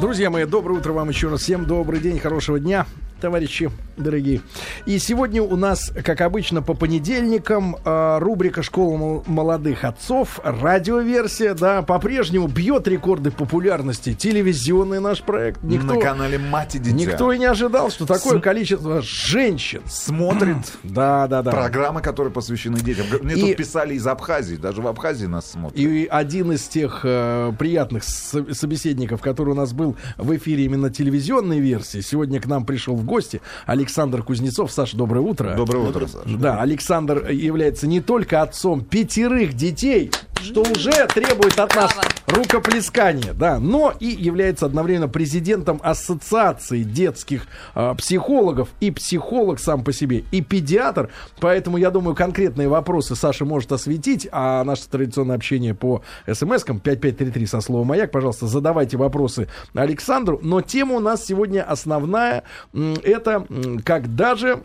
Друзья мои, доброе утро вам еще раз. Всем добрый день, хорошего дня товарищи дорогие. И сегодня у нас, как обычно, по понедельникам э, рубрика «Школа молодых отцов», радиоверсия, да, по-прежнему бьет рекорды популярности. Телевизионный наш проект. Никто, На канале «Мать и дитя». Никто и не ожидал, что такое С... количество женщин смотрит да, да, да. программы, которые посвящены детям. Мне и... тут писали из Абхазии, даже в Абхазии нас смотрят. И один из тех э, приятных собеседников, который у нас был в эфире именно телевизионной версии, сегодня к нам пришел в гости. Александр Кузнецов. Саша, доброе утро. Доброе утро, Саша. Да, Александр является не только отцом пятерых детей, что уже требует от нас рукоплескания, да, но и является одновременно президентом Ассоциации детских э, психологов и психолог сам по себе, и педиатр. Поэтому, я думаю, конкретные вопросы Саша может осветить, а наше традиционное общение по смс-кам 5533 со словом «Маяк», пожалуйста, задавайте вопросы Александру. Но тема у нас сегодня основная, это когда же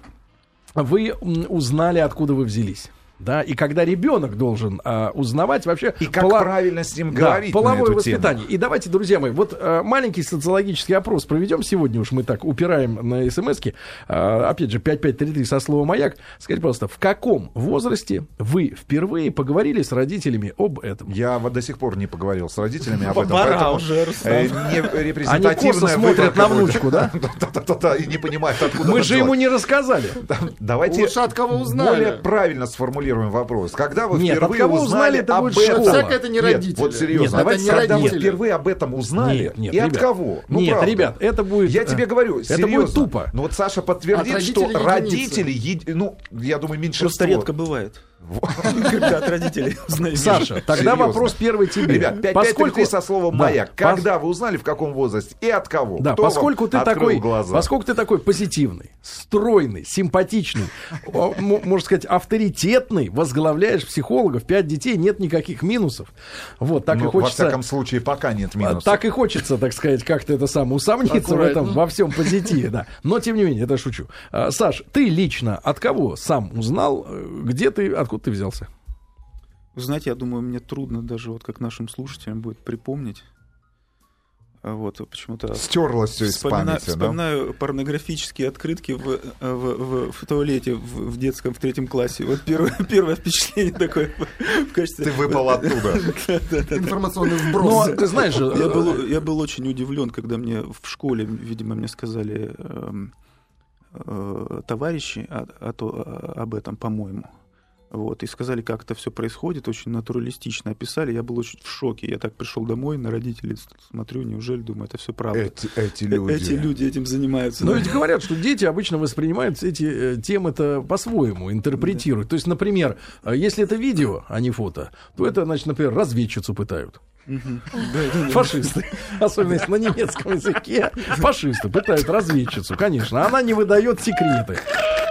вы узнали, откуда вы взялись да, и когда ребенок должен а, узнавать вообще... И как пола... правильно с ним говорить да, половое на эту воспитание. Тему. И давайте, друзья мои, вот а, маленький социологический опрос проведем сегодня, уж мы так упираем на смс-ки, а, опять же, 5533 со словом «Маяк». Скажите, пожалуйста, в каком возрасте вы впервые поговорили с родителями об этом? Я вот до сих пор не поговорил с родителями об этом, Пора уже, э, не репрезентативная Они смотрят на внучку, да? Да-да-да, и не понимают, откуда Мы же ему не рассказали. Давайте Лучше от кого узнали. более правильно сформулировать сформулируем вопрос. Когда вы Нет, впервые узнали, узнали это об этом? Всяко это не родители. Нет, вот серьезно. Нет, давайте, это не когда родители. вы впервые об этом узнали, нет, нет, и ребят, от кого? Ну, нет, правда. ребят, это будет... Я тебе говорю, это серьезно. будет тупо. Ну вот Саша подтвердит, что родители, еди... ну, я думаю, меньшинство... Просто редко бывает. Когда от родителей узнаешь. Саша, тогда Серьезно. вопрос первый тебе. Ребят, 5 поскольку... со словом да, «маяк». Когда пос... вы узнали, в каком возрасте и от кого? Да, Кто поскольку ты такой, глаза? поскольку ты такой позитивный, стройный, симпатичный, можно сказать, авторитетный, возглавляешь психологов, пять детей, нет никаких минусов. Вот, так ну, и хочется... Во всяком случае, пока нет минусов. Так и хочется, так сказать, как-то это самое, усомниться в этом, во всем позитиве, да. Но, тем не менее, это шучу. А, Саш, ты лично от кого сам узнал, э, где ты, откуда откуда ты взялся? Вы знаете, я думаю, мне трудно даже вот как нашим слушателям будет припомнить. А вот почему-то стерлось все из памяти, вспоминаю да? порнографические открытки в, в, в, в туалете в, в детском в третьем классе. Вот первое, первое впечатление такое в качестве. Ты выпал оттуда. Информационный вброс. ты знаешь, я был я был очень удивлен, когда мне в школе, видимо, мне сказали эм, э, товарищи об этом, по-моему. Вот, и сказали, как это все происходит, очень натуралистично описали. Я был очень в шоке. Я так пришел домой, на родителей смотрю, неужели, думаю, это все правда. Эти, эти люди. Эти люди этим занимаются. Но да. ведь говорят, что дети обычно воспринимают эти э, темы-то по-своему, интерпретируют. Да. То есть, например, э, если это видео, а не фото, то это, значит, например, разведчицу пытают. Фашисты. Особенно если на немецком языке. Фашисты пытают разведчицу, конечно. Она не выдает секреты.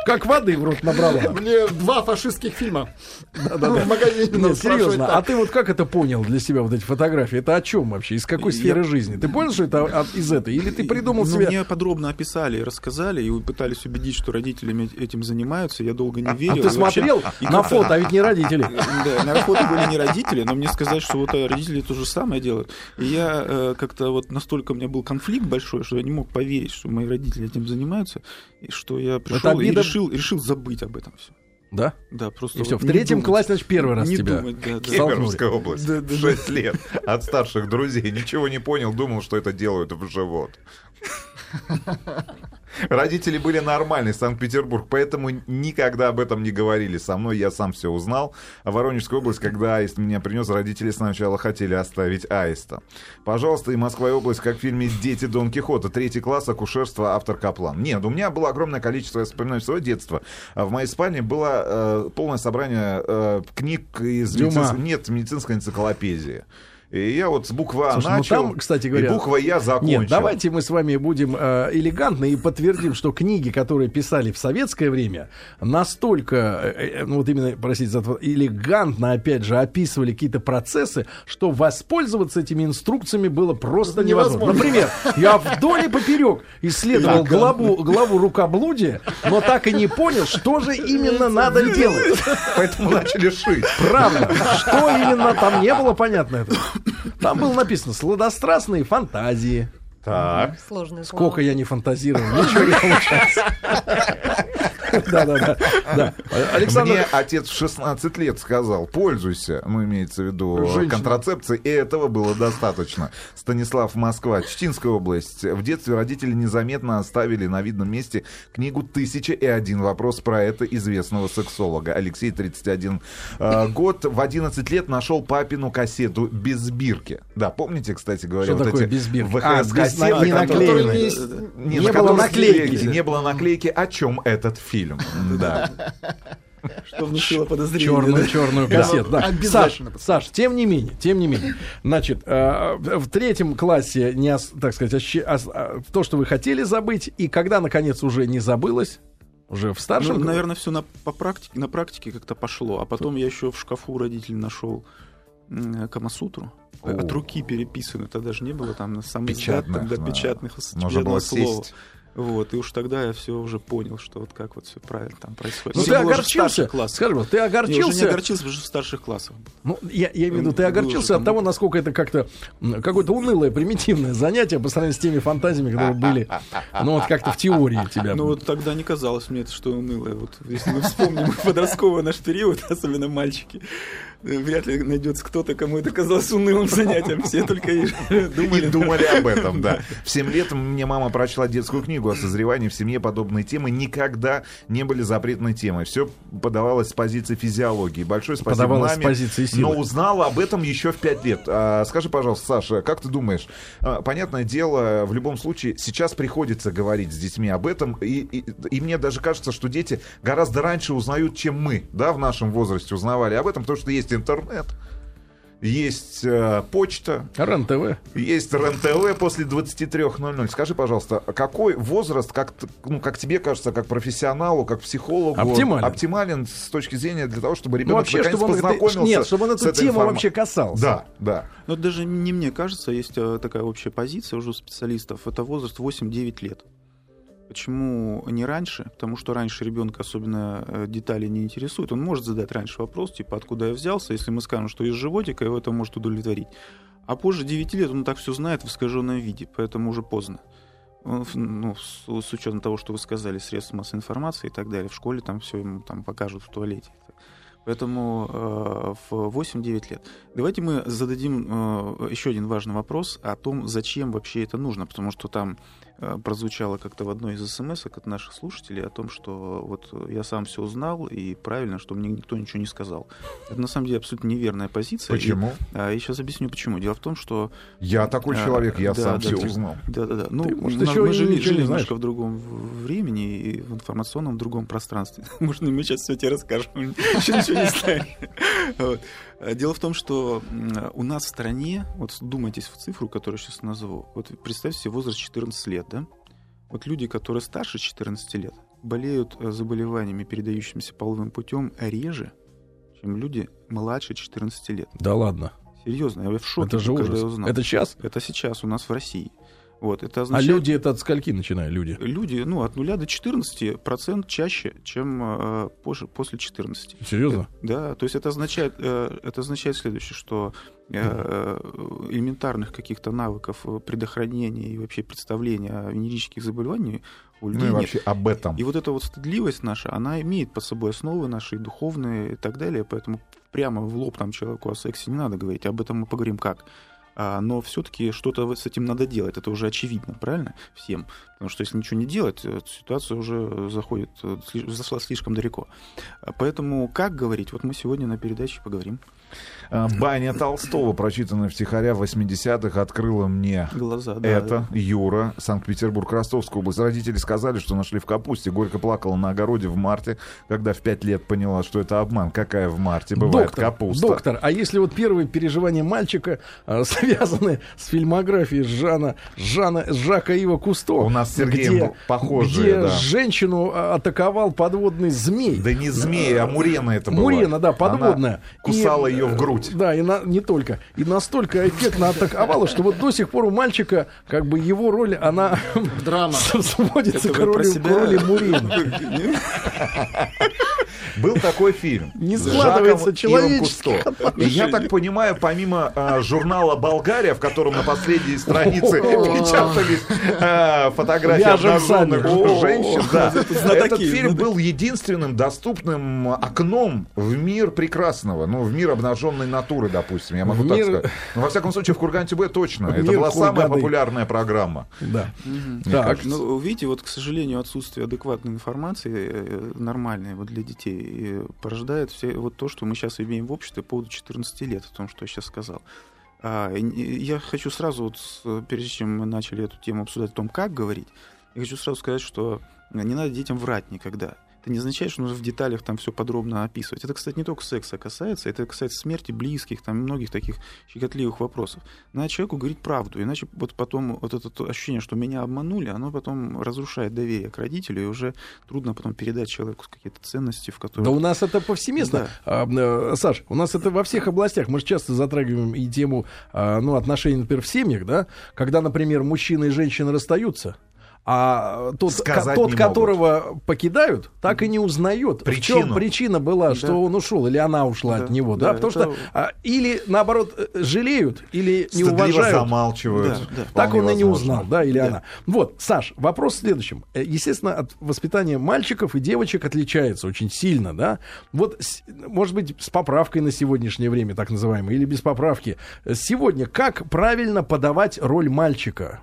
Как воды в рот набрала. Мне два фашистских фильма да, да, в магазине. Нет, серьезно, а ты вот как это понял для себя, вот эти фотографии? Это о чем вообще? Из какой сферы я... жизни? Ты понял, что это из этой? Или ты придумал ну, себе... Мне подробно описали, рассказали и пытались убедить, что родители этим занимаются. Я долго не верил. А, ты смотрел вообще... на фото, а ведь не родители. Да, на фото были не родители, но мне сказать, что вот родители то же самое делают. И я э, как-то вот настолько у меня был конфликт большой, что я не мог поверить, что мои родители этим занимаются, и что я пришел и решил, решил забыть об этом все. Да? Да, просто. И вот все, в третьем думать, классе, значит, первый раз не тебя думать, да, да. Кемеровская область. Да, да, 6 лет от старших друзей. Ничего не понял, думал, что это делают в живот. Родители были нормальные, Санкт-Петербург, поэтому никогда об этом не говорили со мной, я сам все узнал. А Воронежская область, когда аист меня принес, родители сначала хотели оставить аиста. Пожалуйста, и Москва и область, как в фильме «Дети Дон Кихота», третий класс, акушерство, автор Каплан. Нет, у меня было огромное количество, я вспоминаю своего детства. В моей спальне было э, полное собрание э, книг из медицинской, нет, медицинской энциклопедии. И я вот с буквы А Слушай, ну начал, ну там, кстати говоря, и буква Я закончил. Нет, давайте мы с вами будем э, элегантны и подтвердим, что книги, которые писали в советское время, настолько, э, э, ну вот именно, простите за это, элегантно, опять же, описывали какие-то процессы, что воспользоваться этими инструкциями было просто невозможно. невозможно. Например, я вдоль и поперек исследовал главу, главу рукоблудия, но так и не понял, что же именно надо делать. Поэтому начали шить. Правда. Что именно там не было понятно этого. Там было написано «Сладострастные фантазии». Так. Слово. Сколько я не фантазировал, ничего не получается. Да-да-да. да. Александр, Мне отец в 16 лет сказал, пользуйся, ну, имеется в виду Женщина. контрацепцией, и этого было достаточно. Станислав, Москва, Читинская область. В детстве родители незаметно оставили на видном месте книгу «Тысяча и один вопрос» про это известного сексолога. Алексей, 31 э, год. В 11 лет нашел папину кассету «Без бирки». Да, помните, кстати говоря, Что вот такое эти «Без бирки»? А, без- VHS-кассеты, не которые-. Не, Не на было наклейки. Не было наклейки. О чем этот фильм? Да. Что внушило подозрение. черную, черную кассету. Да. Саш, Обязательно. Саш, тем не менее, тем не менее. Значит, э, в третьем классе, не, так сказать, ос- а, то, что вы хотели забыть, и когда, наконец, уже не забылось, уже в старшем... Ну, наверное, все на, по практике, на практике как-то пошло. А потом я еще в шкафу родителей нашел м, Камасутру. О. От руки переписано. Это даже не было там на самом Печатных, да. печатных с Можно было слова. сесть. Вот, и уж тогда я все уже понял, что вот как вот все правильно там происходит. Ну, ты огорчился, вот, ты Я уже не огорчился, огорчился, потому что в старших классах. ну, я, я имею в виду, ты огорчился от того, насколько это как-то какое-то унылое, примитивное занятие по сравнению с теми фантазиями, которые были, ну, вот как-то в теории тебя. Ну вот тогда не казалось мне это, что унылое. Вот если мы вспомним подростковый наш период, особенно мальчики, вряд ли найдется кто-то, кому это казалось унылым занятием. Все только и думали. И думали об этом, да. В 7 лет мне мама прочла детскую книгу о созревании в семье. Подобные темы никогда не были запретной темой. Все подавалось с позиции физиологии. Большое спасибо Подавалось с маме. позиции силы. Но узнала об этом еще в 5 лет. А, скажи, пожалуйста, Саша, как ты думаешь, а, понятное дело, в любом случае, сейчас приходится говорить с детьми об этом, и, и- и мне даже кажется, что дети гораздо раньше узнают, чем мы, да, в нашем возрасте узнавали об этом, потому что есть интернет, есть э, почта, РЕН-ТВ. есть РЕН-ТВ после 23.00. Скажи, пожалуйста, какой возраст, как, ну, как тебе кажется, как профессионалу, как психологу, Оптимален. оптимален с точки зрения для того, чтобы Ну, ребенок вообще, наконец чтобы он, это- познакомился нет, чтобы он с эту этой тему информа- вообще касался. Да, да. Но даже не мне кажется, есть э, такая общая позиция уже у специалистов. Это возраст 8-9 лет. Почему не раньше? Потому что раньше ребенка особенно э, детали не интересуют. Он может задать раньше вопрос, типа, откуда я взялся, если мы скажем, что из животика, его это может удовлетворить. А позже 9 лет он так все знает в искаженном виде, поэтому уже поздно. Ну, с, с учетом того, что вы сказали, средств массовой информации и так далее, в школе там все ему там покажут в туалете. Поэтому э, в 8-9 лет. Давайте мы зададим э, еще один важный вопрос о том, зачем вообще это нужно, потому что там прозвучало как-то в одной из смс от наших слушателей о том, что вот я сам все узнал, и правильно, что мне никто ничего не сказал. Это на самом деле абсолютно неверная позиция. Почему? И, а, я сейчас объясню, почему. Дело в том, что Я такой А, человек, я да, сам да, все ты- узнал. да-да-да. Ну, Ты, может, еще мы жили, жили не знаешь. немножко в другом времени и в информационном в другом пространстве. Можно мы сейчас все тебе расскажем. Еще ничего не знаем. А Дело в том, что у нас в стране, вот вдумайтесь в цифру, которую я сейчас назову. Вот представьте себе возраст 14 лет, да? Вот люди, которые старше 14 лет, болеют э, заболеваниями, передающимися половым путем, реже, чем люди младше 14 лет. Да ладно. Серьезно, я в шоке, Это же когда я ужас. узнал. Это сейчас? Это сейчас у нас в России. Вот, это А означает, люди это от скольки начинают, люди? люди, ну, от 0 до 14 процент чаще, чем э, позже, после 14. Серьезно? Да, то есть это означает, э, это означает следующее, что э, элементарных каких-то навыков э, предохранения и вообще представления о венерических заболеваниях у людей Ну и нет. вообще об этом. И вот эта вот стыдливость наша, она имеет под собой основы наши духовные и так далее, поэтому прямо в лоб там человеку о сексе не надо говорить, об этом мы поговорим как. А, но все-таки что-то с этим надо делать, это уже очевидно, правильно? Всем. Потому что если ничего не делать, э, ситуация уже заходит, э, зашла слишком далеко. Поэтому как говорить? Вот мы сегодня на передаче поговорим. А, Баня Толстого, прочитанная втихаря в 80-х, открыла мне Глаза, да. Это Юра, Санкт-Петербург, Ростовская область. Родители сказали, что нашли в капусте. Горько плакала на огороде в марте, когда в пять лет поняла, что это обман. Какая в марте бывает доктор, капуста? доктор, а если вот первые переживания мальчика а, связаны с фильмографией Жана, Жана Жака Ива Кусто, У нас с Сергеем где, похожие, где да. женщину а, атаковал подводный змей. Да не змея, а мурена это была. Мурена, да, подводная. Она кусала И, ее в э, грудь. Да, и на- не только. И настолько эффектно атаковала, что вот до сих пор у мальчика, как бы его роль, она Драма. сводится к роли, к себя? роли Мурены. Был такой фильм. Не складывается Кусто. И я так понимаю, помимо а, журнала Болгария, в котором на последней странице печатались э, фотографии обнаженных женщин. Этот фильм был единственным доступным окном в мир прекрасного, ну, в мир обнаженной натуры, допустим, я могу так сказать. Но, во всяком случае, в Курган-ТБ точно. Это была самая популярная программа. Да. Так, ну, видите, вот, к сожалению, отсутствие адекватной информации э, нормальной вот для детей порождает все вот то, что мы сейчас имеем в обществе по поводу 14 лет, о том, что я сейчас сказал. А, я хочу сразу, вот, прежде чем мы начали эту тему обсуждать о том, как говорить, я хочу сразу сказать, что не надо детям врать никогда. Это не означает, что нужно в деталях там все подробно описывать. Это, кстати, не только секса касается, это касается смерти близких, там многих таких щекотливых вопросов. Надо человеку говорить правду, иначе вот потом вот это ощущение, что меня обманули, оно потом разрушает доверие к родителю, и уже трудно потом передать человеку какие-то ценности, в которые... Да у нас это повсеместно. Да. А, э, Саш, у нас это во всех областях. Мы же часто затрагиваем и тему а, ну, отношений, например, в семьях, да, когда, например, мужчина и женщина расстаются, а тот, ко- тот которого покидают, так и не узнает. Причину. В чем причина была, да. что он ушел, или она ушла да. от него, да? да Потому это... что а, или наоборот э, жалеют, или не Стыдливо уважают. замалчивают. Да, да. Так он возможно. и не узнал, да, или да. она. Вот, Саш, вопрос в следующем. Э, естественно, от воспитания мальчиков и девочек отличается очень сильно, да? Вот, может быть, с поправкой на сегодняшнее время, так называемой, или без поправки. Сегодня как правильно подавать роль мальчика,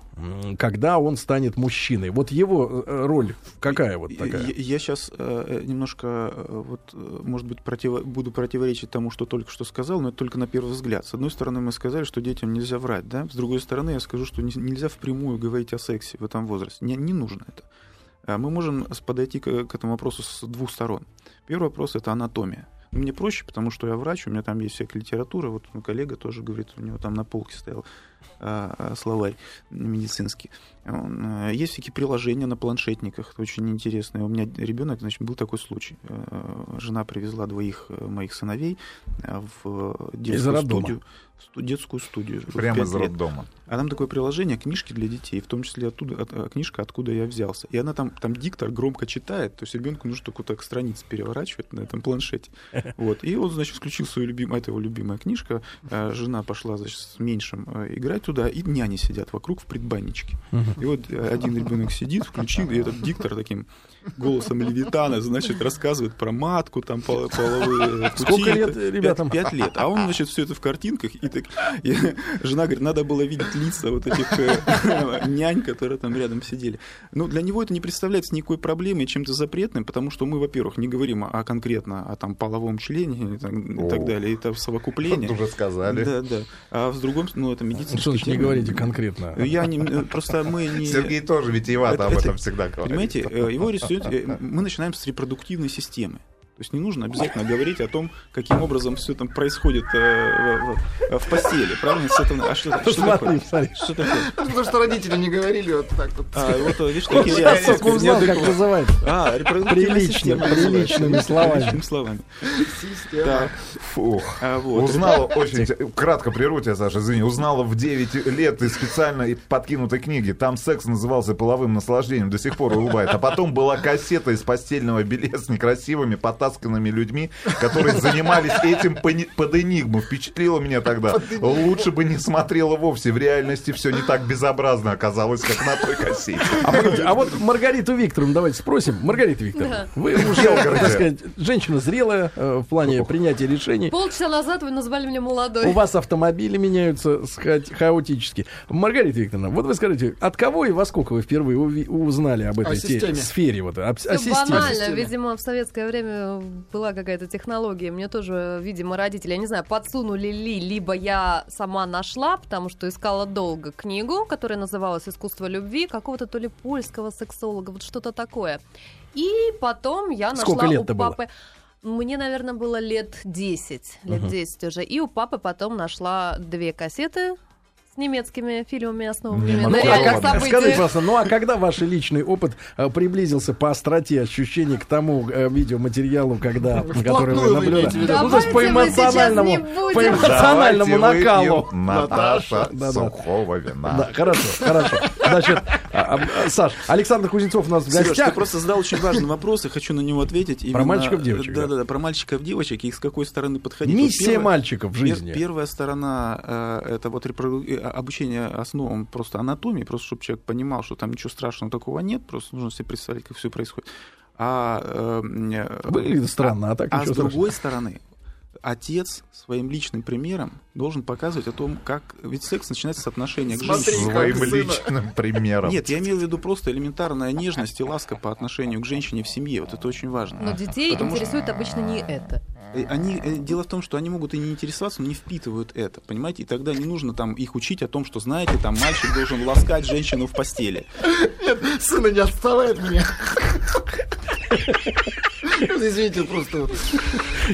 когда он станет мужчиной? Мужчиной. Вот его э, роль какая вот такая? Я, я сейчас э, немножко, э, вот, э, может быть, против, буду противоречить тому, что только что сказал, но это только на первый взгляд. С одной стороны, мы сказали, что детям нельзя врать, да? С другой стороны, я скажу, что не, нельзя впрямую говорить о сексе в этом возрасте. Не, не нужно это. А мы можем подойти к, к этому вопросу с двух сторон. Первый вопрос — это анатомия. Мне проще, потому что я врач, у меня там есть всякая литература. Вот коллега тоже говорит, у него там на полке стоял словарь медицинский. Э, есть всякие приложения на планшетниках, это очень интересно. У меня ребенок, значит, был такой случай. Э, жена привезла двоих э, моих сыновей в детскую студию детскую студию. Прямо из роддома. А там такое приложение книжки для детей, в том числе оттуда, от, книжка «Откуда я взялся». И она там, там диктор громко читает, то есть ребенку нужно только так страницы переворачивать на этом планшете. Вот. И он, значит, включил свою любимую, это его любимая книжка, жена пошла, значит, с меньшим играть туда, и няни сидят вокруг в предбанничке. И вот один ребенок сидит, включил, и этот диктор таким голосом Левитана, значит, рассказывает про матку, там, половые пути. Сколько лет ребятам? Пять, пять лет. А он, значит, все это в картинках. И, так, и жена говорит, надо было видеть лица вот этих э, нянь, которые там рядом сидели. Ну, для него это не представляется никакой проблемой, чем-то запретным, потому что мы, во-первых, не говорим о, конкретно о там половом члене и так, и так далее. Это совокупление. Уже сказали. Да, да. А с другом, ну, это медицинский. Значит, не говорите конкретно? Я не, просто мы не... Сергей тоже витиевато об этом всегда говорит. Понимаете, э, его рисует... Э, мы начинаем с репродуктивной системы. То есть не нужно обязательно говорить о том, каким образом все там происходит э, в, в, постели, правильно? С этого, а что, что, такое? Что такое? Потому что родители не говорили вот так вот. А, вот, видишь, такие реакции. Я узнал, как называется. А, Прилично, приличными словами. Приличными словами. Так. Фух. А, вот. Узнала очень, кратко прерву тебя, Саша, извини, узнала в 9 лет из специально подкинутой книги, там секс назывался половым наслаждением, до сих пор улыбает. А потом была кассета из постельного белья с некрасивыми, потасканными людьми, которые занимались этим под энигму. Впечатлило меня тогда. Лучше бы не смотрела вовсе. В реальности все не так безобразно оказалось, как на той кассете. А, а вот Маргариту Викторовну давайте спросим. Маргарита Викторовна, вы уже, так сказать, женщина зрелая э, в плане принятия решений. Полчаса назад вы назвали меня молодой. У вас автомобили меняются хаотически. Маргарита Викторовна, вот вы скажите, от кого и во сколько вы впервые узнали об этой сфере? Вот, о, о банально. Видимо, в советское время была какая-то технология. Мне тоже, видимо, родители, я не знаю, подсунули ли, либо я сама нашла, потому что искала долго книгу, которая называлась «Искусство любви», какого-то то ли польского сексолога, вот что-то такое. И потом я нашла Сколько лет у папы... Было? Мне, наверное, было лет 10, лет uh-huh. 10 уже. И у папы потом нашла две кассеты с немецкими фильмами, основанными на ну, а реальных событиях. скажите, пожалуйста, ну а когда ваш личный опыт э, приблизился по остроте ощущений к тому э, видеоматериалу, когда, который вы наблюдали? Ну, то есть по эмоциональному, по эмоциональному накалу. Наташа, сухого вина. Да, хорошо, хорошо. Значит, а, а, Саш, Александр Кузнецов у нас в Сереж, гостях. ты просто задал очень важный вопрос, и хочу на него ответить. Именно- мальчиков, девочек, да. Да, да, да, про мальчиков, девочек, и с какой стороны подходить. Вот Миссия первое- мальчиков в жизни. Первая сторона э, это вот э, обучение основам просто анатомии, просто чтобы человек понимал, что там ничего страшного такого нет, просто нужно себе представить, как все происходит. А, э, Выглядит странно, а так а ничего с другой стороны, отец своим личным примером должен показывать о том, как... Ведь секс начинается с отношения к Смотри, женщине. Своим сына. личным примером. Нет, я имею в виду просто элементарная нежность и ласка по отношению к женщине в семье. Вот это очень важно. Но детей Потому что- интересует обычно не это. Э, Они, э, дело в том, что они могут и не интересоваться, но не впитывают это, понимаете? И тогда не нужно там их учить о том, что, знаете, там мальчик должен ласкать женщину в постели. Сына не отставай от меня. Извините, просто вот.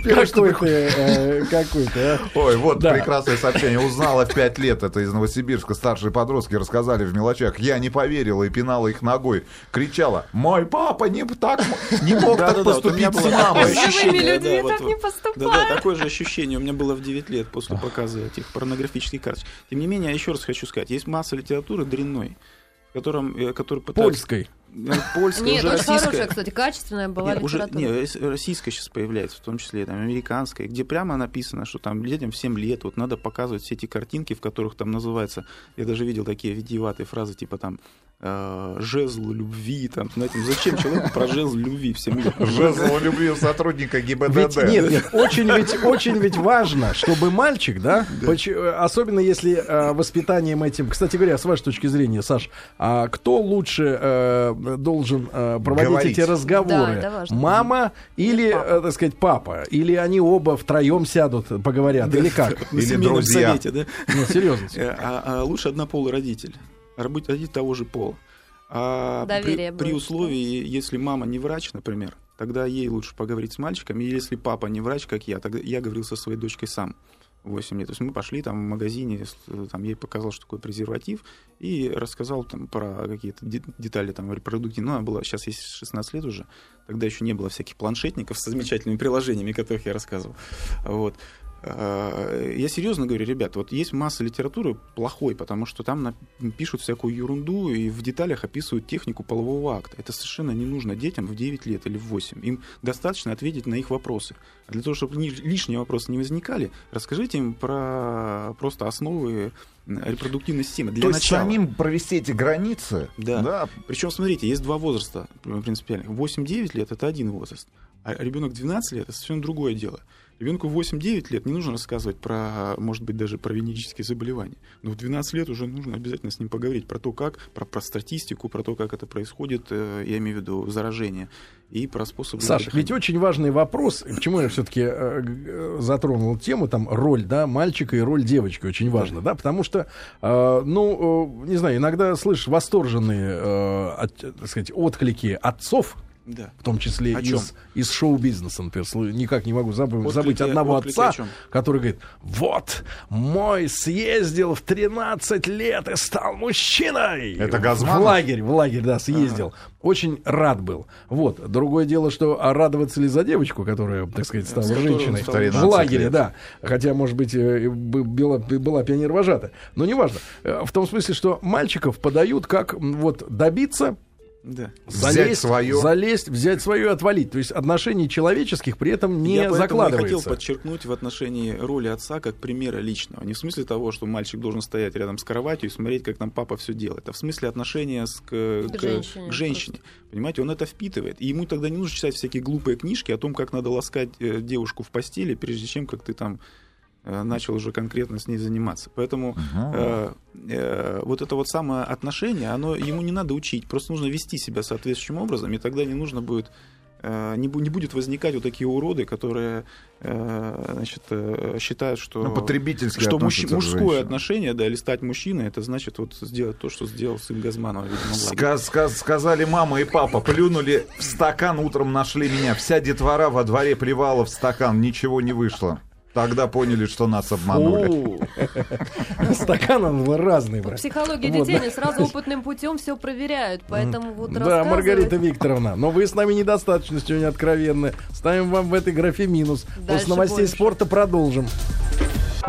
Первое, что Какой ты, э, ты, а? Ой, вот Да. прекрасное сообщение. Узнала в 5 лет, это из Новосибирска, старшие подростки рассказали в мелочах. Я не поверила и пинала их ногой. Кричала, мой папа не, так, не мог так поступить с мамой. ощущение, людьми да, вот- так не Да, поступают. да, такое же ощущение у меня было в 9 лет после показа этих порнографических карточек. Тем не менее, я еще раз хочу сказать, есть масса литературы дрянной, в котором, э, который пытается... Польской. Э, Польская, Нет, уже очень российская. хорошая, кстати, качественная была Не, уже, литература. не, рос- российская сейчас появляется, в том числе там, американская, где прямо написано, что там детям в 7 лет вот надо показывать все эти картинки, в которых там называется, я даже видел такие витиеватые фразы, типа там э, жезл любви, там, знаете, ну зачем человеку про жезл любви в 7 лет? Жезл любви сотрудника Ведь, ГИБДД. нет, нет, очень ведь, очень ведь важно, чтобы мальчик, да, поч- э, особенно если э, воспитанием этим, кстати говоря, с вашей точки зрения, Саш, а кто лучше э, должен э, проводить Говорить. эти разговоры? Да. Мама или, э, так сказать, папа? Или они оба втроем сядут, поговорят? Или как? На Или друзья. совете, да? Нет, серьезно. Э, А, а лучше однополый родитель. Работать родитель того же пола. А Доверие при, при условии, если мама не врач, например, тогда ей лучше поговорить с мальчиком. И если папа не врач, как я, тогда я говорил со своей дочкой сам. 8 лет. То есть мы пошли там в магазине, с- там ей показал, что такое презерватив, и рассказал там про какие-то де- детали там репродуктивные. Ну, она была, сейчас ей 16 лет уже, тогда еще не было всяких планшетников с замечательными приложениями, которых я рассказывал. Вот. А, Я серьезно говорю, ребят, вот есть масса литературы плохой, потому что там пишут всякую ерунду и в деталях описывают технику полового акта. Это совершенно не нужно детям в 9 лет или в 8. Им достаточно ответить на их вопросы. А для того, чтобы ни- лишние вопросы не возникали, расскажите им про просто основы репродуктивной системы. Для То есть начала. самим провести эти границы, Да. Причем, смотрите, есть два возраста э, принципиальных. 8-9 лет это один возраст, а ребенок 12 лет это совершенно другое дело. Ребенку 8-9 лет не нужно рассказывать про, может быть, даже про венерические заболевания. Но в 12 лет уже нужно обязательно с ним поговорить про то, как, про, про статистику, про то, как это происходит, э, я имею в виду заражение, и про способы... Саш, дыхания. ведь очень важный вопрос, почему я все-таки затронул тему, там, роль, да, мальчика и роль девочки очень важно, да, потому что, э, ну, э, не знаю, иногда слышишь восторженные, э, так сказать, отклики отцов, Да. в том числе О из, из шоу-бизнеса, например, никак не могу забыть, Отклики- забыть одного отклики отца, который говорит, вот, мой съездил в 13 лет и стал мужчиной. Это В Газманов? лагерь, в лагерь, да, съездил. Очень рад был. Вот, другое дело, что а радоваться ли за девочку, которая, так сказать, стала С которой он женщиной в 13 лагере, лет. да. Хотя, может быть, э, бы- была, была пионер-вожата. Но неважно. Э, В том смысле, что мальчиков подают как вот добиться Да. Взять залезть, своё. залезть, взять свое и отвалить. То есть отношений человеческих при этом не Я закладывается. хотел подчеркнуть в отношении роли отца как примера личного. Не в смысле того, что мальчик должен стоять рядом с кроватью и смотреть, как там папа все делает, а в смысле отношения с, к, к- женщине к женщине. Понимаете, он это впитывает. И ему тогда не нужно читать всякие глупые книжки о том, как надо ласкать э, девушку в постели, прежде чем как ты там начал уже конкретно с ней заниматься. Поэтому э, э, вот это вот самое отношение, оно ему не надо учить, просто нужно вести себя соответствующим образом, и тогда не нужно будет э, не, бу- не будет возникать вот такие уроды, которые э, значит, э, считают, что, Ну, потребительски что к мужское отношение, да, или стать мужчиной, это значит вот сделать то, что сделал сын Газманова, видимо, в лагере. Ска- ска- сказали мама и папа, плюнули в стакан, утром нашли меня. Вся детвора во дворе плевала в стакан, ничего не вышло. Тогда поняли, что нас обманули. Стакан он разный, По брат. психологии детей они сразу опытным путем все проверяют, поэтому вот Да, Маргарита Викторовна, но вы с нами недостаточно сегодня откровенны. Ставим вам в этой графе минус. После новостей спорта продолжим.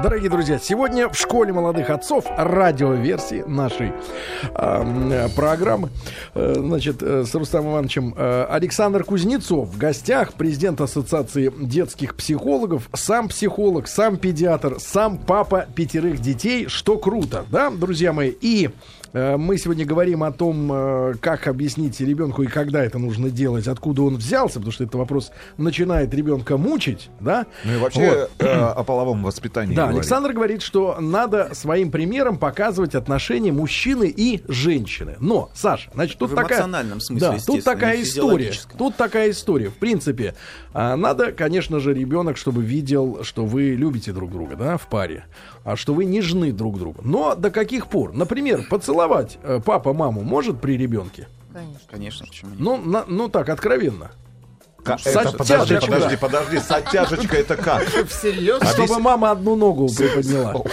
Дорогие друзья, сегодня в школе молодых отцов радиоверсии нашей э, программы, э, значит, э, с Рустамом Ивановичем э, Александр Кузнецов в гостях, президент Ассоциации детских психологов, сам психолог, сам педиатр, сам папа пятерых детей, что круто, да, друзья мои? И мы сегодня говорим о том, э, как объяснить ребенку и когда это нужно делать, откуда он взялся, потому что этот вопрос начинает ребенка мучить, да? Ну и вообще Вот. э, о половом воспитании Да, говорить. Александр говорит, что надо своим примером показывать отношения мужчины и женщины. Но, Саша, значит, тут В такая... эмоциональном смысле, Да, тут такая история. Тут такая история. В принципе, а, надо, конечно же, ребенок, чтобы видел, что вы любите друг друга, да, в паре, а что вы нежны друг другу. Но до каких пор? Например, поцеловать э, папа маму может при ребенке? Конечно. Конечно, почему нет? Ну, на- ну так, откровенно. Ка- С это, подожди, подожди, подожди, с оттяжечкой это как? Всерьез? Чтобы мама одну ногу приподняла.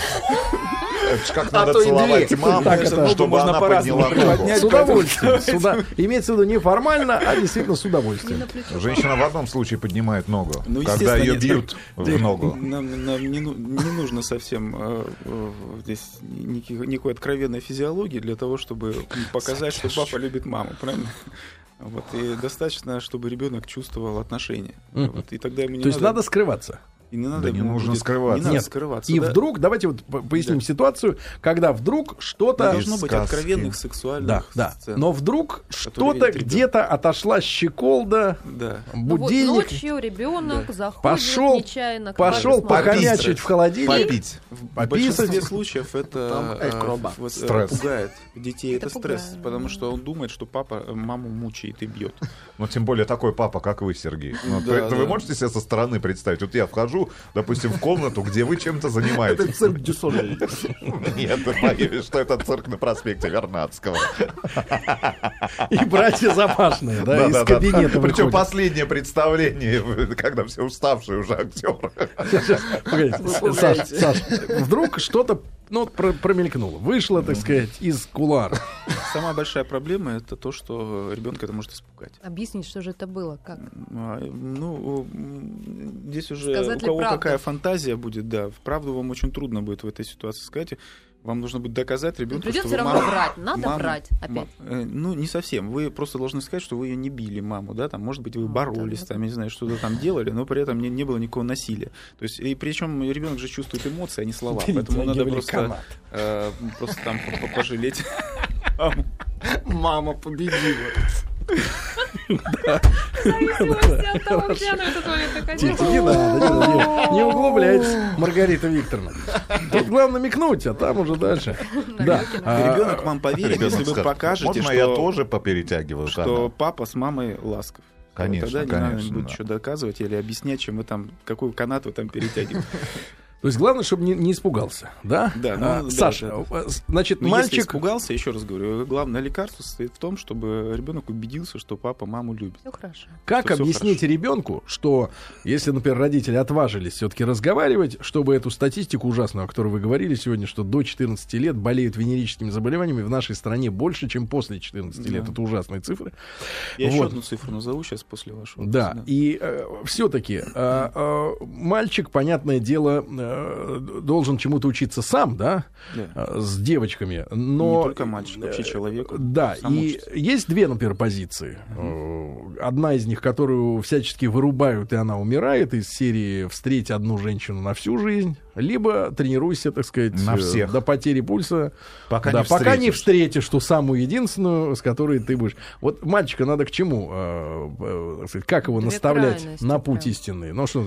Как А надо целовать маму, чтобы она подняла ногу. приподнять. С удовольствием. Имеется в виду не формально, а действительно с удовольствием. Женщина в одном случае поднимает ногу, Ну, когда ее бьют в ногу. Нам, не, ну- не нужно совсем э, э, здесь никакой, откровенной физиологии для того, чтобы показать, что папа любит маму, правильно? Вот, и достаточно, чтобы ребенок чувствовал отношения. Мгм. Вот, и тогда ему не То есть надо скрываться. И не надо Да не нужно будет- скрываться. Не надо Нет. скрываться. И да. вдруг, давайте вот по- поясним ситуацию, когда вдруг что-то... должно быть сказки. откровенных Да, сексуальных да. сцен. Но вдруг что-то где-то отошла щеколда, Да. Ну вот будильник, ночью ребенок заходит Пошел- нечаянно к пошел похомячить в холодильник. Попить. В большинстве случаев это э, вот, э, Стресс. пугает детей. Это Это, стресс, потому да. что он думает, что папа э, маму мучает и бьет. Ну, тем более такой папа, как вы, Сергей. Ну, Да, вы да. можете себе со стороны представить? Вот я вхожу, допустим, в комнату, где вы чем-то Это занимаетесь. цирк Дюсолей. Нет, боюсь, что это цирк на проспекте Вернадского. И братья запашные, да, из кабинета Причем последнее представление, когда все уставшие уже актеры. Погодите, Вы Саш, пугаете. Саш, вдруг что-то ну, про- промелькнуло, вышло, так сказать, из кулара. Самая большая проблема это то, что ребенка это может испугать. Объяснить, что же это было, как? А, Ну, здесь уже Сказать у кого правду? какая фантазия будет, да. Вправду вам очень трудно будет в этой ситуации сказать. Вам нужно будет доказать ребенку, Придется что все вы равно маму- брать. Надо маму- брать опять. ма- э, ну, не совсем. Вы просто должны сказать, что вы ее не били, маму, да, там, может быть, вы боролись, там, я не знаю, что-то там делали, но при этом не, не было никакого насилия. То есть, и причем ребенок же чувствует эмоции, а не слова. Поэтому надо просто, э, просто там по- по- пожалеть маму. Мама победила. Находилась. не надо, не надо, не- не углубляйтесь, Маргарита Викторовна. Тут главное микнуть, а там уже дальше. Да. А, Ребенок вам поверит, если вы покажете, Можно что, я тоже поперетягиваю что канал?» папа с мамой ласков. Конечно, тогда не надо конечно, будет что доказывать или объяснять, чем вы там, какой канат вы там перетягиваете. То есть главное, чтобы не, не испугался, да? Да, ну, А, да, Саша, да. э, значит, Но если мальчик... испугался, еще раз говорю, главное лекарство состоит в том, чтобы ребенок убедился, что папа маму любит. Все хорошо. Как что объяснить ребенку, что если, например, родители отважились все-таки разговаривать, чтобы эту статистику ужасную, о которой вы говорили сегодня, что до 14 лет болеют венерическими заболеваниями в нашей стране больше, чем после 14 лет. Да. Это ужасные цифры. Я еще Вот. одну цифру назову сейчас после вашего. Да, вопроса, и все-таки мальчик, понятное дело, э, должен чему-то учиться сам, да, Да. э, с девочками, но... Не только мальчик, вообще э, человек. Да, и учится. есть две, например, позиции. Э, Одна из них, которую всячески вырубают, и она умирает, из серии «Встреть одну женщину на всю жизнь», либо тренируйся, так сказать, На э, всех. до потери пульса. Пока да, не пока не встретишь. встретишь ту самую единственную, с которой ты будешь. Вот мальчика надо к чему, э, э, как его Две наставлять на путь прям. истинный? Ну что,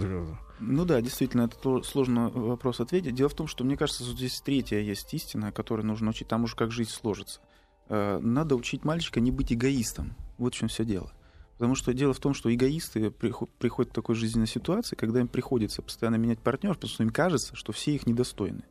Ну да, действительно, это то- сложный вопрос ответить. Дело в том, что мне кажется, что здесь третья есть истина, которую нужно учить. Там уже как жизнь сложится. Э, Надо учить мальчика не быть эгоистом. Вот в чем все дело. Потому что дело в том, что эгоисты приход- приходят к такой жизненной ситуации, когда им приходится постоянно менять партнеров, потому что им кажется, что все их недостойны.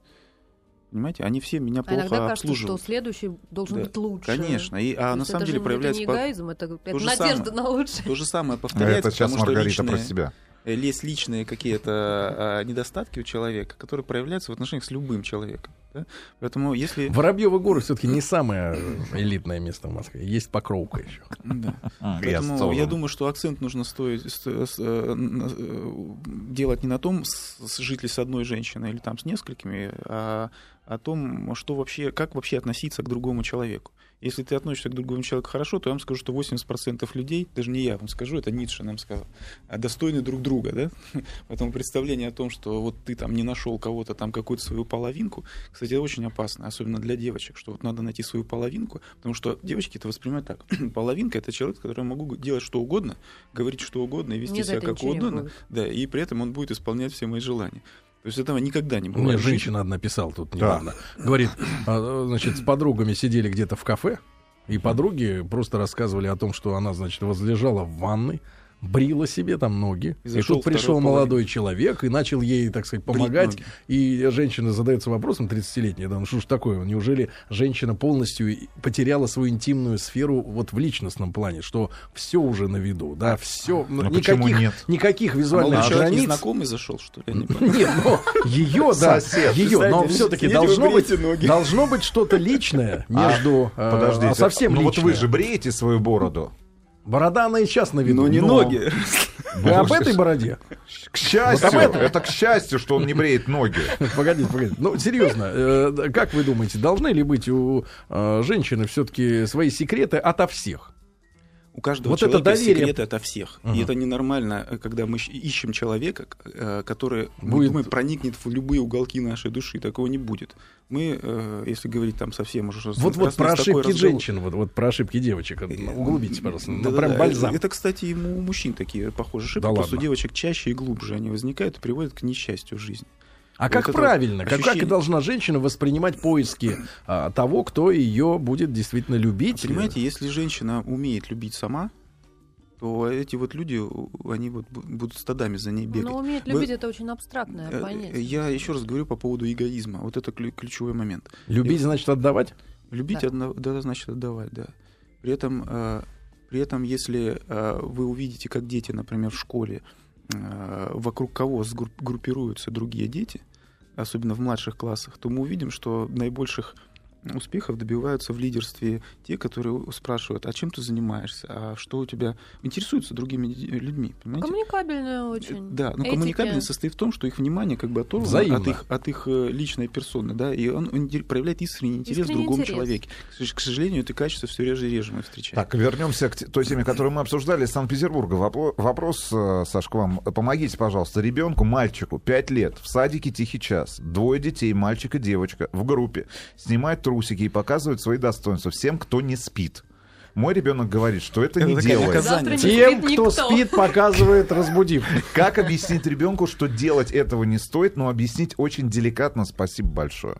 Понимаете? Они все меня А плохо иногда кажется, что следующий должен Да, быть лучше. Конечно. И, а То на самом деле же, проявляется... Это не эгоизм, это, это надежда самое. на лучшее. То же самое А повторяется, Это сейчас потому что Маргарита про личные- себя. Э, есть личные какие-то а, недостатки у человека, которые проявляются в отношениях с любым человеком. Да. Поэтому если... Воробьевы горы все-таки не самое элитное место в Москве. Есть Покровка еще. Да. А, Поэтому я думаю, что акцент нужно стоить, э, э, делать не на том, с- жить ли с одной женщиной или там с несколькими, а о том, что вообще, как вообще относиться к другому человеку. Если ты относишься к другому человеку хорошо, то я вам скажу, что 80% людей, даже не я вам скажу, это Ницше нам сказал, а достойны друг друга, да? Поэтому представление о том, что вот ты там не нашел кого-то там какую-то свою половинку, кстати, это очень опасно, особенно для девочек, что вот надо найти свою половинку, потому что девочки это воспринимают так. Половинка это человек, я могу делать что угодно, говорить что угодно и вести Мне себя как угодно, да, и при этом он будет исполнять все мои желания. То есть этого никогда не Мне бывает. женщина одна писала тут Да. недавно. Говорит, а, значит, с подругами сидели где-то в кафе, и подруги просто рассказывали о том, что она, значит, возлежала в ванной, брила себе там ноги. И И, тут пришел молодой человек и начал ей, так сказать, помогать. И женщина задается вопросом, 30-летняя, да, ну что ж такое, неужели женщина полностью потеряла свою интимную сферу вот в личностном плане, что все уже на виду, да, все, Ну, почему никаких, нет? никаких Молодой визуальных человек границ. незнакомый зашел, что ли? Не. Нет, но ее, да, ее, но все-таки должно быть, должно быть что-то личное между, э, Подождите, а совсем ну вот вы же бреете свою бороду. Борода она и сейчас на виду. Но не Но- ноги. Вы об этой бороде? К счастью, Вот это к счастью, что он не бреет ноги. Погодите, погодите. Ну, серьезно, э, как вы думаете, должны ли быть у э, женщины все-таки свои секреты ото всех? У каждого Вот это человека доверие. секреты ото всех. Мгм. И это ненормально, э, когда мы ищем человека, э, который мы Будет- думаем, проникнет в любые уголки нашей души. Такого не будет. Мы, э, если говорить там совсем уже... Вот, вот про у ошибки разговор- женщин, вот, вот про ошибки девочек. Углубитесь, пожалуйста. Ну, прям бальзам. Это, кстати, и у мужчин такие похожие ошибки. Да просто у ладно. девочек чаще и глубже они возникают и приводят к несчастью в жизни. А Вот как правильно, как, как ощущение. должна женщина воспринимать поиски а, того, кто ее будет действительно любить? Понимаете, если женщина умеет любить сама, то эти вот люди, они вот бу- будут стадами за ней бегать. Но уметь Вы- любить это очень абстрактное Э, понятие. Я еще раз говорю по поводу эгоизма. Вот это клю- ключевой момент. Любить значит отдавать? Любить Да. одно- да, значит отдавать, да. При этом, э, при этом, если э, вы увидите, как дети, например, в школе, э, вокруг кого сгру- группируются другие дети, особенно в младших классах, то мы увидим, что наибольших успехов добиваются в лидерстве те, которые спрашивают, а чем ты занимаешься, а что у тебя... Интересуются другими людьми, понимаете? Коммуникабельная очень. Да, но Этики. коммуникабельность состоит в том, что их внимание как бы оторвано от их, от их э, личной персоны, да, и он, он проявляет искренний интерес Искренний к другому интерес. человеку. К сож- К сожалению, это качество все реже и реже мы встречаем. Так, вернемся к той теме, которую мы обсуждали из Санкт-Петербурга. Вопрос, э, Саш, к вам. Помогите, пожалуйста, ребенку, мальчику, 5 лет, в садике «Тихий час». Двое детей, мальчик и девочка, в группе. Снимают трусики и показывают свои достоинства всем, кто не спит. Мой ребенок говорит, что это, Это не делает. не Тем, спит кто спит, показывает, разбудив. Как объяснить ребенку, что делать этого не стоит, но объяснить очень деликатно. Спасибо большое.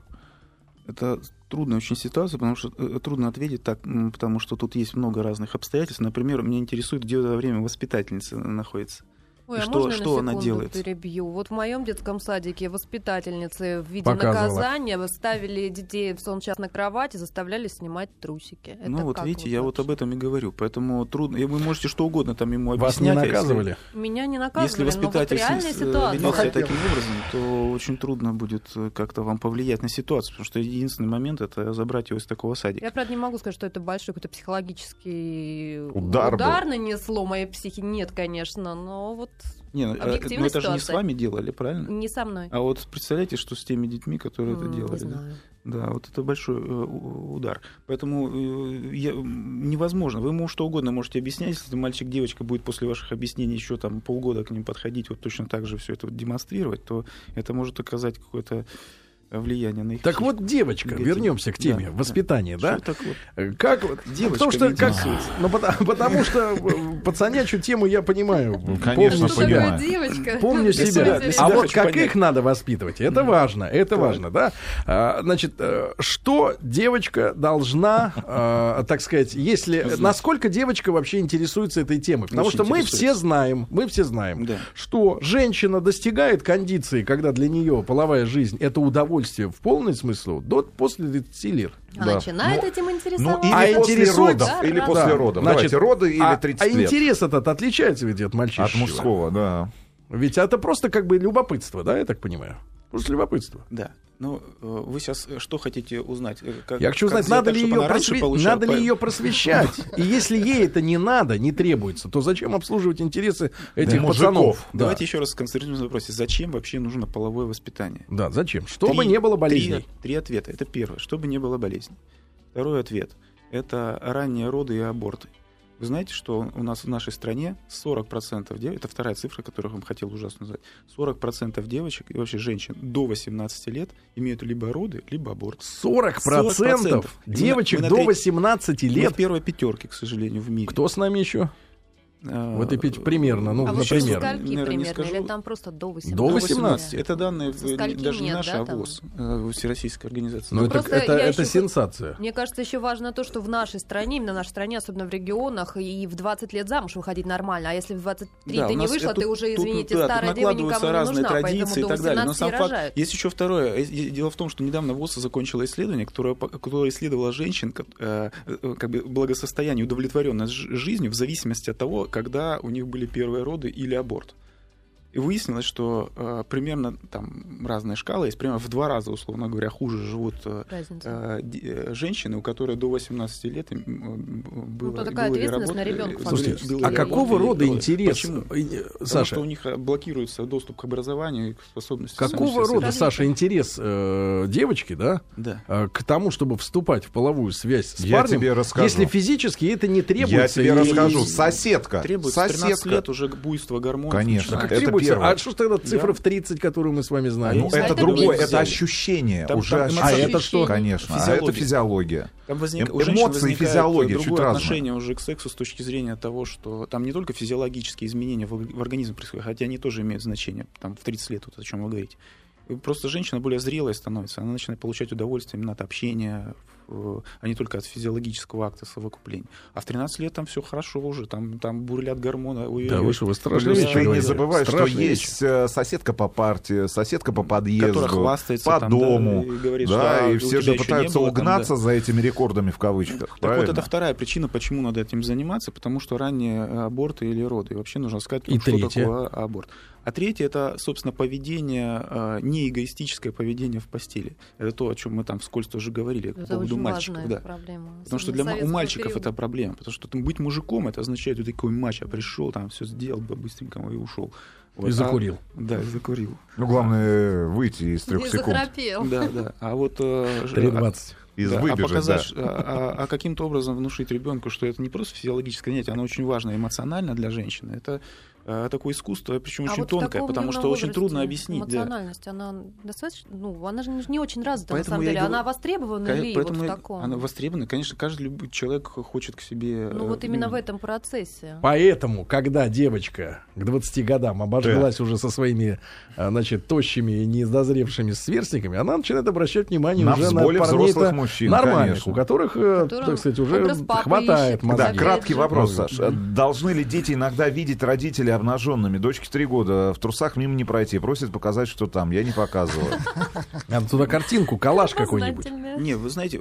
Это трудная очень ситуация, потому что э, трудно ответить так, потому что тут есть много разных обстоятельств. Например, меня интересует, где в это время воспитательница находится. Ой, а что- можно я что на она делает? перебью? Вот в моем детском садике воспитательницы в виде Показывала. наказания ставили детей в сон час на кровать и заставляли снимать трусики. Это ну вот видите, я вот об вообще? этом и говорю. Поэтому трудно. И вы можете что угодно там ему Вас не объяснять. а если- наказывали? Меня не Если наказывали, но вот воспитатель с- э, ситуация. ведет себя таким образом, то очень трудно будет э, как-то вам повлиять на ситуацию, потому что единственный момент это забрать его из такого садика. Я, правда, не могу сказать, что это большой какой-то психологический Удар был. нанесло моей психи. Нет, конечно, но вот Не, ну, э, Объективная но это же не с вами делали, правильно? не со мной. А вот представляете, что с теми детьми, которые это делали? Не да? знаю. Да, вот это большой э, удар. Поэтому э, я- невозможно. Вы ему что угодно можете объяснять, если мальчик, девочка будет после ваших объяснений еще там полгода к ним подходить, вот точно так же все это вот демонстрировать, то это может оказать какое-то влияние на их Так психику. вот, девочка, Негативно. вернемся к теме Да, воспитания, Что да? так вот? Э, Как вот? Девочка потому что, как, интересуется. ну, потому, потому что э, пацанячью тему я понимаю. конечно, помню Что себя. понимаю. девочка? Помню себя. а вот как их надо воспитывать, это важно, это важно, да. А, значит, э, что девочка должна, э, так сказать, если, насколько девочка вообще интересуется этой темой, потому что мы все знаем, мы все знаем, Да. что женщина достигает кондиции, когда для нее половая жизнь это удовольствие в полном смысле до после 30 лет. А Да. начинает Ну, этим Ну, интересоваться. или А после интересует- родов, Да, или да. после Да. родов. Значит, Давайте, роды или а, 30 а лет. интерес этот отличается ведь от мальчишки? От мужского, да. Ведь это просто как бы любопытство, да, я так понимаю? Просто любопытство. Да. Ну, э, вы сейчас что хотите узнать? Э, Как- Я хочу узнать, надо ли, ее, просве- получала надо ли ее просвещать. И если ей это не надо, не требуется, то зачем обслуживать интересы этих мужиков. пацанов? Да. Давайте еще раз сконцентрируемся на вопросе. Зачем вообще нужно половое воспитание? Да, зачем? Чтобы Три- не было три- болезней. Три, ответа. Это первое. Чтобы не было болезней. Второй ответ. Это ранние роды и аборты. Вы знаете, что у нас в нашей стране 40% девочек, это вторая цифра, которую я вам хотел ужасно назвать, 40% девочек и вообще женщин до 18 лет имеют либо роды, либо аборт. 40% 40%. девочек Мы на до треть- 18 Мы лет. в первой пятерке, к сожалению, в мире. Кто с нами еще? А, В этой пяти- примерно, ну, а вот например. скольки Наверное, не примерно? скажу. Или там просто до 18? До 18. Это данные скольки даже не нет, наши, да, а там? ВОЗ, э, Всероссийская организация. Ну, это, Просто это, это еще- сенсация. Мне кажется, еще важно то, что в нашей стране, именно в нашей стране, особенно в регионах, и в 20 лет замуж выходить нормально, а если в 23 Да, ты не вышла, это- ты уже, тут, извините, да, тут старая дева никому накладываются не разные нужна, традиции поэтому и так далее. Но 18 сам и факт, рожают. есть еще второе. Дело в том, что недавно ВОЗ закончило исследование, которое, которое исследовало женщин, э, э, как бы благосостояние, удовлетворенность жизнью в зависимости от того, когда у них были первые роды или аборт. И выяснилось, что э, примерно там разная шкала есть, примерно в два раза, условно говоря, хуже живут э, э, э, женщины, у которых до 18 лет им, э, было, то такая было ответственность на работа- ребенка э, Слушайте, фактически. было а какого рода интерес, Почему? э, Потому Саша, что у них блокируется доступ к образованию и к способности какого рода, Скажите. Саша, интерес э, девочки, да, Да. э, к тому, чтобы вступать в половую связь с Я парнем, тебе расскажу. если физически это не требуется? Я тебе и- расскажу. Соседка. Требуется в 13 Соседка. лет уже буйство гормонов. Конечно. Как Это первое. А что тогда цифра в 30, которую мы с вами знаем? Ну, А это это другое, это ощущение. Там- уже а это что? Конечно, а это физиология. Там возник... Эм- эмоции и физиология другое чуть разные. отношение уже к сексу с точки зрения того, что там не только физиологические изменения в, организме происходят, хотя они тоже имеют значение, там в 30 лет, вот о чем вы говорите. Просто женщина более зрелая становится, она начинает получать удовольствие именно от общения, а не только от физиологического акта совокупления. А в 13 лет там все хорошо уже, там, там бурлят гормоны. ой-ой-ой. Да вы что, вы страшные Плюс вещи ты не забывай, что есть э, соседка по партии, соседка по подъезду, Которая хвастается по там, да, дому. и говорит, да, что, а, и все же пытаются было там, угнаться да. за этими рекордами в кавычках. Так правильно? вот, это вторая причина, почему надо этим заниматься, потому что ранние э, аборты или роды. И вообще нужно сказать, И что третье. такое аборт. А третье это, собственно, поведение, э, не эгоистическое поведение в постели. Это то, о чем мы там вскользь тоже говорили по Это поводу очень мальчиков. Да. проблема. Потому что для у мальчиков периода. это проблема. Потому что там, быть мужиком это означает, ты такой мачо пришел, там все сделал бы быстренько и ушел. Вот. И А- закурил. да, и закурил. Ну, главное, выйти из трех И секунд. захрапел. Да, да. А вот э, ж- 3.20. Из Да, а выбежать, показать, да. а, а- а каким-то образом внушить ребенку, что это не просто физиологическое занятие, оно очень важно эмоционально для женщины. Это э, такое искусство, причем А очень вот в тонкое, потому что очень трудно объяснить. Да. Эмоциональность, она достаточно, ну, она же не очень развита, Поэтому на самом деле. говорю- Она востребована Ка- ли вот Поэтому в и- таком? она востребована. Конечно, каждый любой человек хочет к себе... Ну, э, вот именно м, в этом процессе. Поэтому, когда девочка к 20 годам обожглась уже со своими, а, значит, тощими и недозревшими сверстниками, она начинает обращать внимание На уже на парней взрослых мужчин, нормальных, конечно. у которых, э, Которым так сказать, уже хватает ищет. мозгов. Да, краткий вопрос, Мозгов. Саш. Должны ли дети иногда видеть родителей обнаженными? Дочке три года, в трусах мимо не пройти. Просит показать, что там. Я не показываю. Надо туда картинку, коллаж какой-нибудь. Не, вы знаете,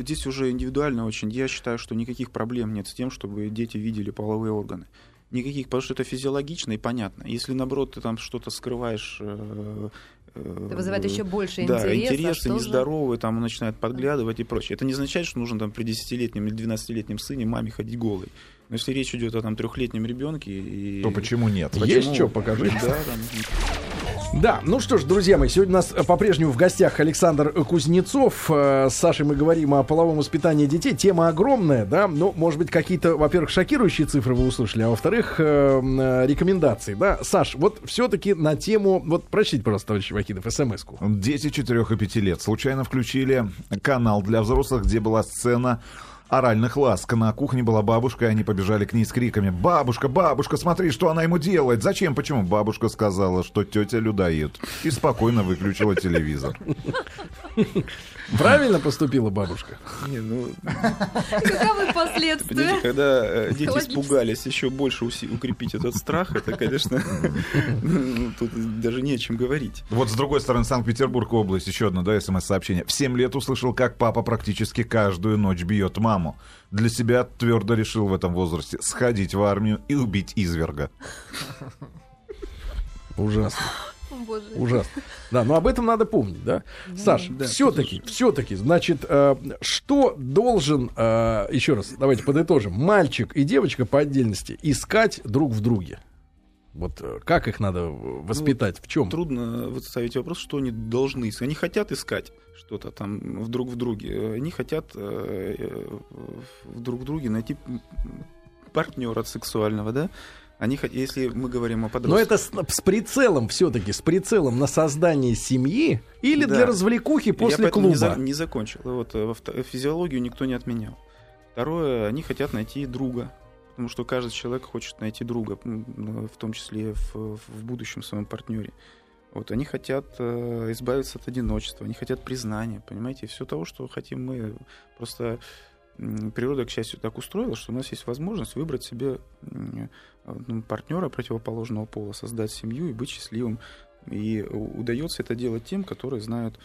здесь уже индивидуально очень. Я считаю, что никаких проблем нет с тем, чтобы дети видели половые органы. Никаких, потому что это физиологично и понятно. Если, наоборот, ты там что-то скрываешь... э, э, Это вызывает еще больше да, интереса. интерес, что же? там начинает подглядывать и прочее. Это не означает, что нужно там при 10-летнем или 12-летнем сыне маме ходить голой. Но если речь идет о там трехлетнем ребенке и... То почему нет? Есть что, покажи. Да, там, Да, ну что ж, друзья мои, сегодня у нас э, по-прежнему в гостях Александр Кузнецов. Э, С Сашей мы говорим о половом воспитании детей. Тема огромная, да, ну, может быть, какие-то, во-первых, шокирующие цифры вы услышали, а во-вторых, э, рекомендации, да. Саш, вот все-таки на тему, вот прочтите, пожалуйста, товарищ Вахидов, смс-ку. Дети 4 и 5 лет случайно включили канал для взрослых, где была сцена оральных ласк. На кухне была бабушка, и они побежали к ней с криками «Бабушка, бабушка, смотри, что она ему делает! Зачем? Почему?» Бабушка сказала, что тетя людоед, и спокойно выключила телевизор. Правильно поступила бабушка? не, ну, Каковы последствия? Когда э, дети испугались еще больше уси- укрепить этот страх, это, конечно, ну, тут даже не о чем говорить. Вот с другой стороны, Санкт-Петербург область, еще одно, да, смс-сообщение. В 7 лет услышал, как папа практически каждую ночь бьет маму. Для себя твердо решил в этом возрасте сходить в армию и убить изверга. Ужасно. Боже. Ужасно. Да, но об этом надо помнить, да? Саш, да, все-таки, все-таки, значит, э, что должен, э, еще раз, давайте подытожим, мальчик и девочка по отдельности искать друг в друге? Вот э, как их надо воспитать? в чем? Трудно вот ставить вопрос, что они должны искать. Они хотят искать что-то там в друг в друге. Они хотят э, э, в друг в друге найти партнера сексуального, да? Они, если мы говорим о подростках... Но это с, с прицелом все-таки, с прицелом на создание семьи или Да. для развлекухи Я после не, клуба? за- не закончил. Вот, э, физиологию никто не отменял. Второе, они хотят найти друга. Потому что каждый человек хочет найти друга, в том числе в, в будущем своем партнере. Вот, они хотят э, избавиться от одиночества, они хотят признания, понимаете, все того, что хотим мы. Просто природа, к счастью, так устроила, что у нас есть возможность выбрать себе э, ну, партнера противоположного пола, создать семью и быть счастливым. И удается это делать тем, которые знают,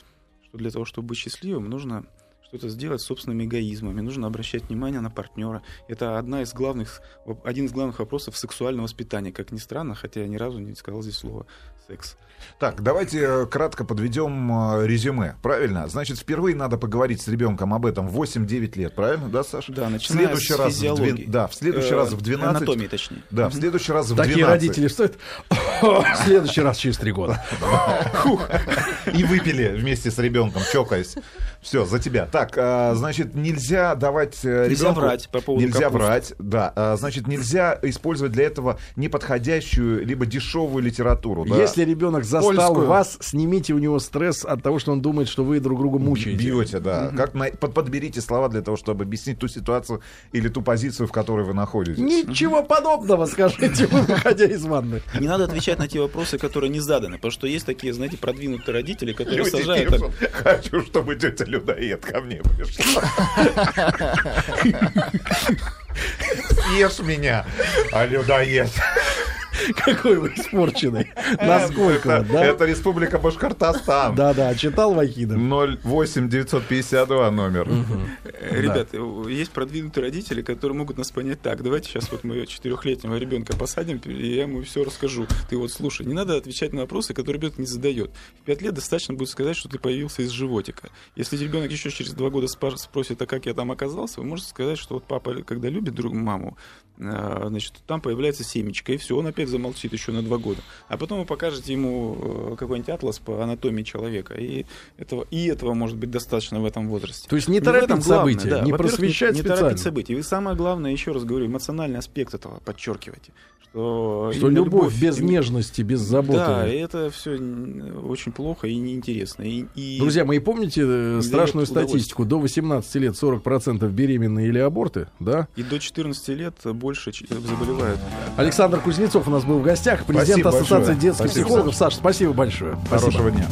что для того, чтобы быть счастливым, нужно что-то сделать с собственными эгоизмами, нужно обращать внимание на партнера. Это одна из главных, один из главных вопросов сексуального воспитания, как ни странно, хотя я ни разу не сказал здесь слово секс. Так, давайте э, кратко подведем э, резюме. Правильно? Значит, впервые надо поговорить с ребенком об этом в 8-9 лет, правильно, да, Саша? Да, в начиная следующий с раз в две- физиологии. Да, в следующий Э, раз в 12. Анатомии, точнее. Да, в следующий раз в Такие 12. родители стоят. В следующий раз через три года. И выпили вместе с ребенком, чокаясь. Все, за тебя. Так, а, значит, нельзя давать э, Нельзя ребенку- врать по поводу Нельзя капусты. врать, да. А, Значит, нельзя использовать для этого неподходящую либо дешевую литературу. да. Если ребенок застал Польскую. вас, снимите у него стресс от того, что он думает, что вы друг друга мучаете. Бьете, да. Как на- под- подберите слова для того, чтобы объяснить ту ситуацию или ту позицию, в которой вы находитесь. Ничего подобного, скажите вы, выходя из ванны. Не надо отвечать на те вопросы, которые не заданы, потому что есть такие, знаете, продвинутые родители, которые Люди сажают... пишут, Хочу, чтобы тетя Людоед ко мне пришла. Съешь меня, а людоед. Какой вы испорченный. Насколько, это, да? это Республика Башкортостан. Да-да, читал Вахидов? 08 952 номер. Э, Ребят, есть продвинутые родители, которые могут нас понять так. Давайте сейчас вот мы четырехлетнего ребенка посадим, и я ему все расскажу. Ты вот слушай, не надо отвечать на вопросы, которые ребенок не задает. В пять лет достаточно будет сказать, что ты появился из животика. Если ребенок еще через два года спросит, а как я там оказался, вы можете сказать, что вот папа, когда любит друг маму, значит, там появляется семечко, и все, он опять замолчит еще на два года. А потом вы покажете ему э, какой-нибудь атлас по анатомии человека, и этого, и этого может быть достаточно в этом возрасте. То есть не торопить события, да. не просвещать не, не торопить события. И самое главное, еще раз говорю, эмоциональный аспект этого подчеркивайте. Что, Что именно любовь без нежности, без Да, заботы. и это все очень плохо и неинтересно. И, и- Друзья мои, помните э, страшную статистику? До 18 лет 40% беременные или аборты, да? и до 14 лет больше ч- заболевают. Александр Кузнецов у нас был в гостях, президент Спасибо Ассоциации большое. детских Спасибо. психологов. Саш, спасибо большое. Спасибо. Хорошего дня.